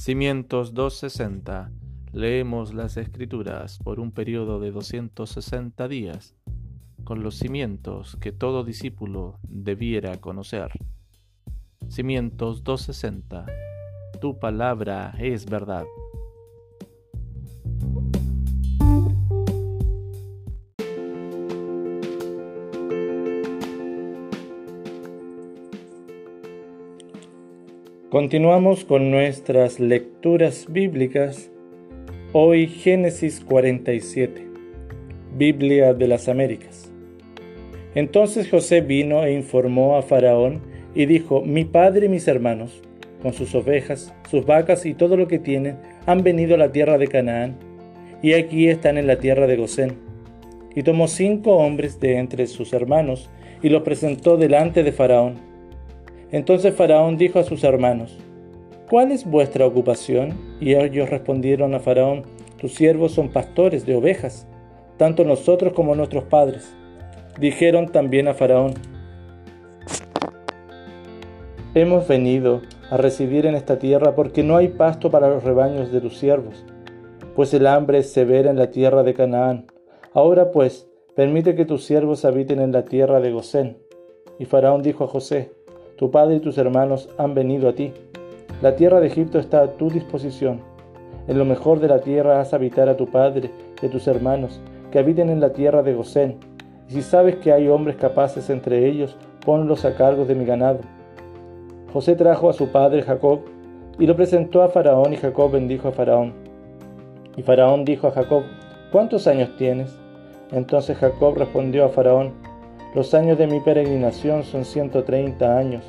Cimientos 260. Leemos las escrituras por un periodo de 260 días, con los cimientos que todo discípulo debiera conocer. Cimientos 260. Tu palabra es verdad. Continuamos con nuestras lecturas bíblicas. Hoy Génesis 47, Biblia de las Américas. Entonces José vino e informó a Faraón y dijo, mi padre y mis hermanos, con sus ovejas, sus vacas y todo lo que tienen, han venido a la tierra de Canaán, y aquí están en la tierra de Gosén. Y tomó cinco hombres de entre sus hermanos y los presentó delante de Faraón entonces Faraón dijo a sus hermanos, ¿cuál es vuestra ocupación? Y ellos respondieron a Faraón, tus siervos son pastores de ovejas, tanto nosotros como nuestros padres. Dijeron también a Faraón, hemos venido a residir en esta tierra porque no hay pasto para los rebaños de tus siervos, pues el hambre es severa en la tierra de Canaán. Ahora pues, permite que tus siervos habiten en la tierra de Gosén. Y Faraón dijo a José, tu padre y tus hermanos han venido a ti. La tierra de Egipto está a tu disposición. En lo mejor de la tierra haz habitar a tu padre y a tus hermanos, que habiten en la tierra de Gosén. Y si sabes que hay hombres capaces entre ellos, ponlos a cargo de mi ganado. José trajo a su padre Jacob y lo presentó a Faraón y Jacob bendijo a Faraón. Y Faraón dijo a Jacob, ¿cuántos años tienes? Entonces Jacob respondió a Faraón, los años de mi peregrinación son 130 años.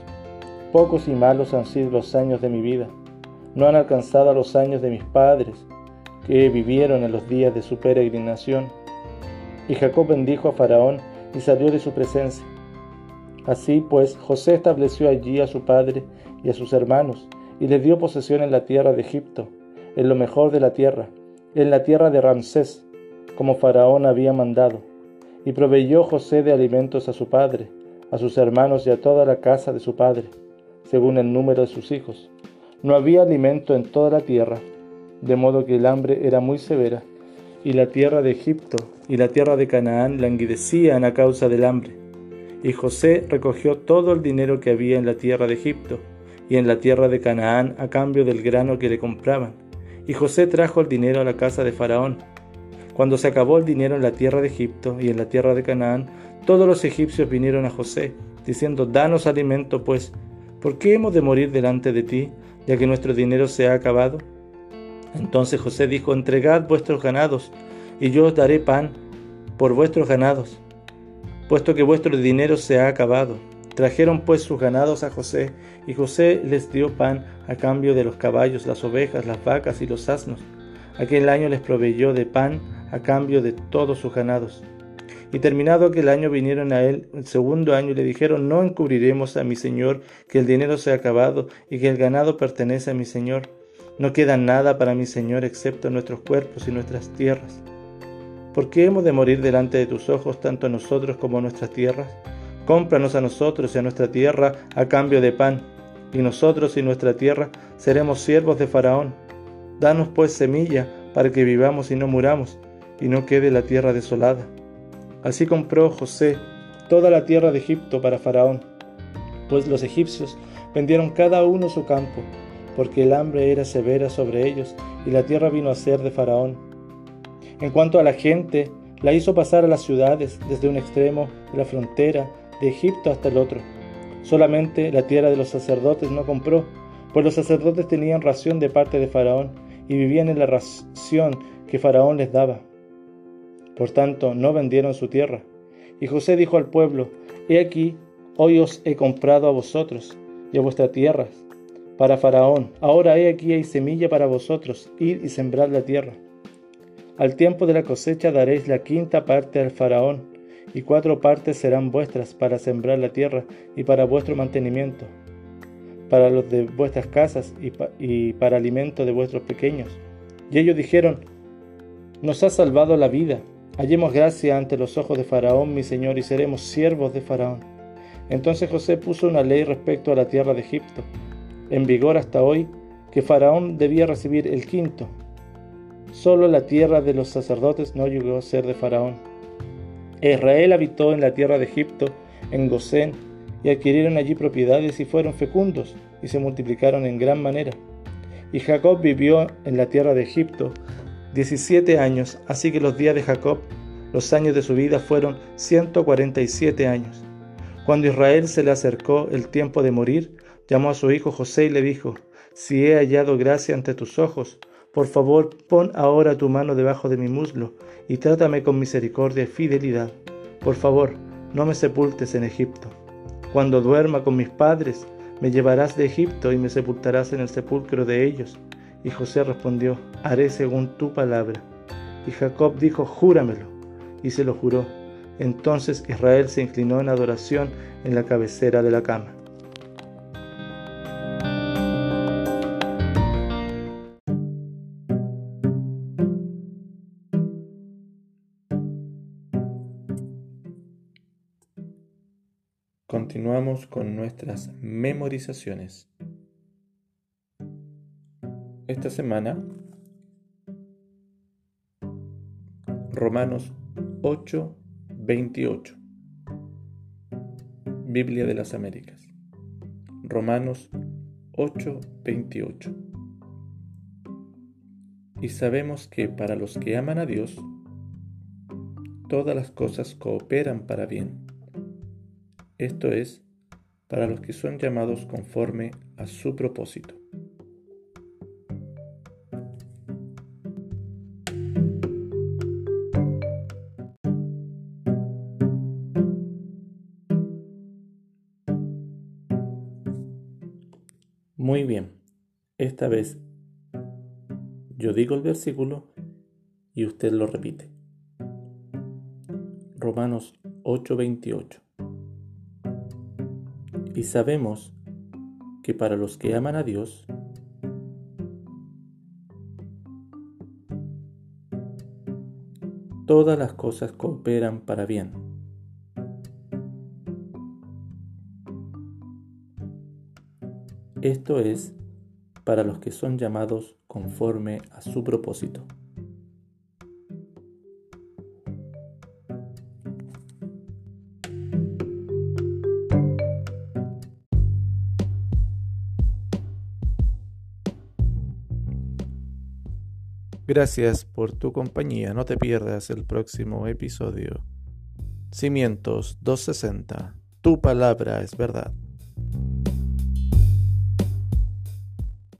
Pocos y malos han sido los años de mi vida. No han alcanzado a los años de mis padres, que vivieron en los días de su peregrinación. Y Jacob bendijo a Faraón y salió de su presencia. Así pues, José estableció allí a su padre y a sus hermanos, y les dio posesión en la tierra de Egipto, en lo mejor de la tierra, en la tierra de Ramsés, como Faraón había mandado y proveyó José de alimentos a su padre, a sus hermanos y a toda la casa de su padre, según el número de sus hijos. No había alimento en toda la tierra, de modo que el hambre era muy severa, y la tierra de Egipto y la tierra de Canaán languidecían a causa del hambre. Y José recogió todo el dinero que había en la tierra de Egipto y en la tierra de Canaán a cambio del grano que le compraban. Y José trajo el dinero a la casa de Faraón, cuando se acabó el dinero en la tierra de Egipto y en la tierra de Canaán, todos los egipcios vinieron a José, diciendo, Danos alimento, pues, ¿por qué hemos de morir delante de ti, ya que nuestro dinero se ha acabado? Entonces José dijo, Entregad vuestros ganados, y yo os daré pan por vuestros ganados, puesto que vuestro dinero se ha acabado. Trajeron pues sus ganados a José, y José les dio pan a cambio de los caballos, las ovejas, las vacas y los asnos. Aquel año les proveyó de pan a cambio de todos sus ganados. Y terminado aquel año vinieron a él el segundo año y le dijeron, no encubriremos a mi señor que el dinero se ha acabado y que el ganado pertenece a mi señor. No queda nada para mi señor excepto nuestros cuerpos y nuestras tierras. ¿Por qué hemos de morir delante de tus ojos tanto nosotros como nuestras tierras? Cómpranos a nosotros y a nuestra tierra a cambio de pan, y nosotros y nuestra tierra seremos siervos de Faraón. Danos pues semilla para que vivamos y no muramos, y no quede la tierra desolada. Así compró José toda la tierra de Egipto para Faraón, pues los egipcios vendieron cada uno su campo, porque el hambre era severa sobre ellos, y la tierra vino a ser de Faraón. En cuanto a la gente, la hizo pasar a las ciudades desde un extremo de la frontera de Egipto hasta el otro. Solamente la tierra de los sacerdotes no compró, pues los sacerdotes tenían ración de parte de Faraón y vivían en la ración que Faraón les daba. Por tanto, no vendieron su tierra. Y José dijo al pueblo, He aquí, hoy os he comprado a vosotros y a vuestras tierras, para Faraón. Ahora he aquí hay semilla para vosotros, id y sembrad la tierra. Al tiempo de la cosecha daréis la quinta parte al Faraón, y cuatro partes serán vuestras para sembrar la tierra y para vuestro mantenimiento, para los de vuestras casas y, y para alimento de vuestros pequeños. Y ellos dijeron, Nos ha salvado la vida Hallemos gracia ante los ojos de Faraón, mi Señor, y seremos siervos de Faraón. Entonces José puso una ley respecto a la tierra de Egipto, en vigor hasta hoy, que Faraón debía recibir el quinto. Solo la tierra de los sacerdotes no llegó a ser de Faraón. Israel habitó en la tierra de Egipto, en Gosén, y adquirieron allí propiedades y fueron fecundos, y se multiplicaron en gran manera. Y Jacob vivió en la tierra de Egipto 17 años, así que los días de Jacob, los años de su vida fueron 147 años. Cuando Israel se le acercó el tiempo de morir, llamó a su hijo José y le dijo, si he hallado gracia ante tus ojos, por favor pon ahora tu mano debajo de mi muslo y trátame con misericordia y fidelidad. Por favor, no me sepultes en Egipto. Cuando duerma con mis padres, me llevarás de Egipto y me sepultarás en el sepulcro de ellos. Y José respondió, haré según tu palabra. Y Jacob dijo, júramelo. Y se lo juró. Entonces Israel se inclinó en adoración en la cabecera de la cama. Continuamos con nuestras memorizaciones. Esta semana, Romanos 8, 28. Biblia de las Américas. Romanos 8, 28. Y sabemos que para los que aman a Dios, todas las cosas cooperan para bien esto es, para los que son llamados conforme a su propósito. Muy bien, esta vez yo digo el versículo y usted lo repite. Romanos 8:28 y sabemos que para los que aman a Dios, todas las cosas cooperan para bien. Esto es para los que son llamados conforme a su propósito. Gracias por tu compañía. No te pierdas el próximo episodio. Cimientos 260. Tu palabra es verdad.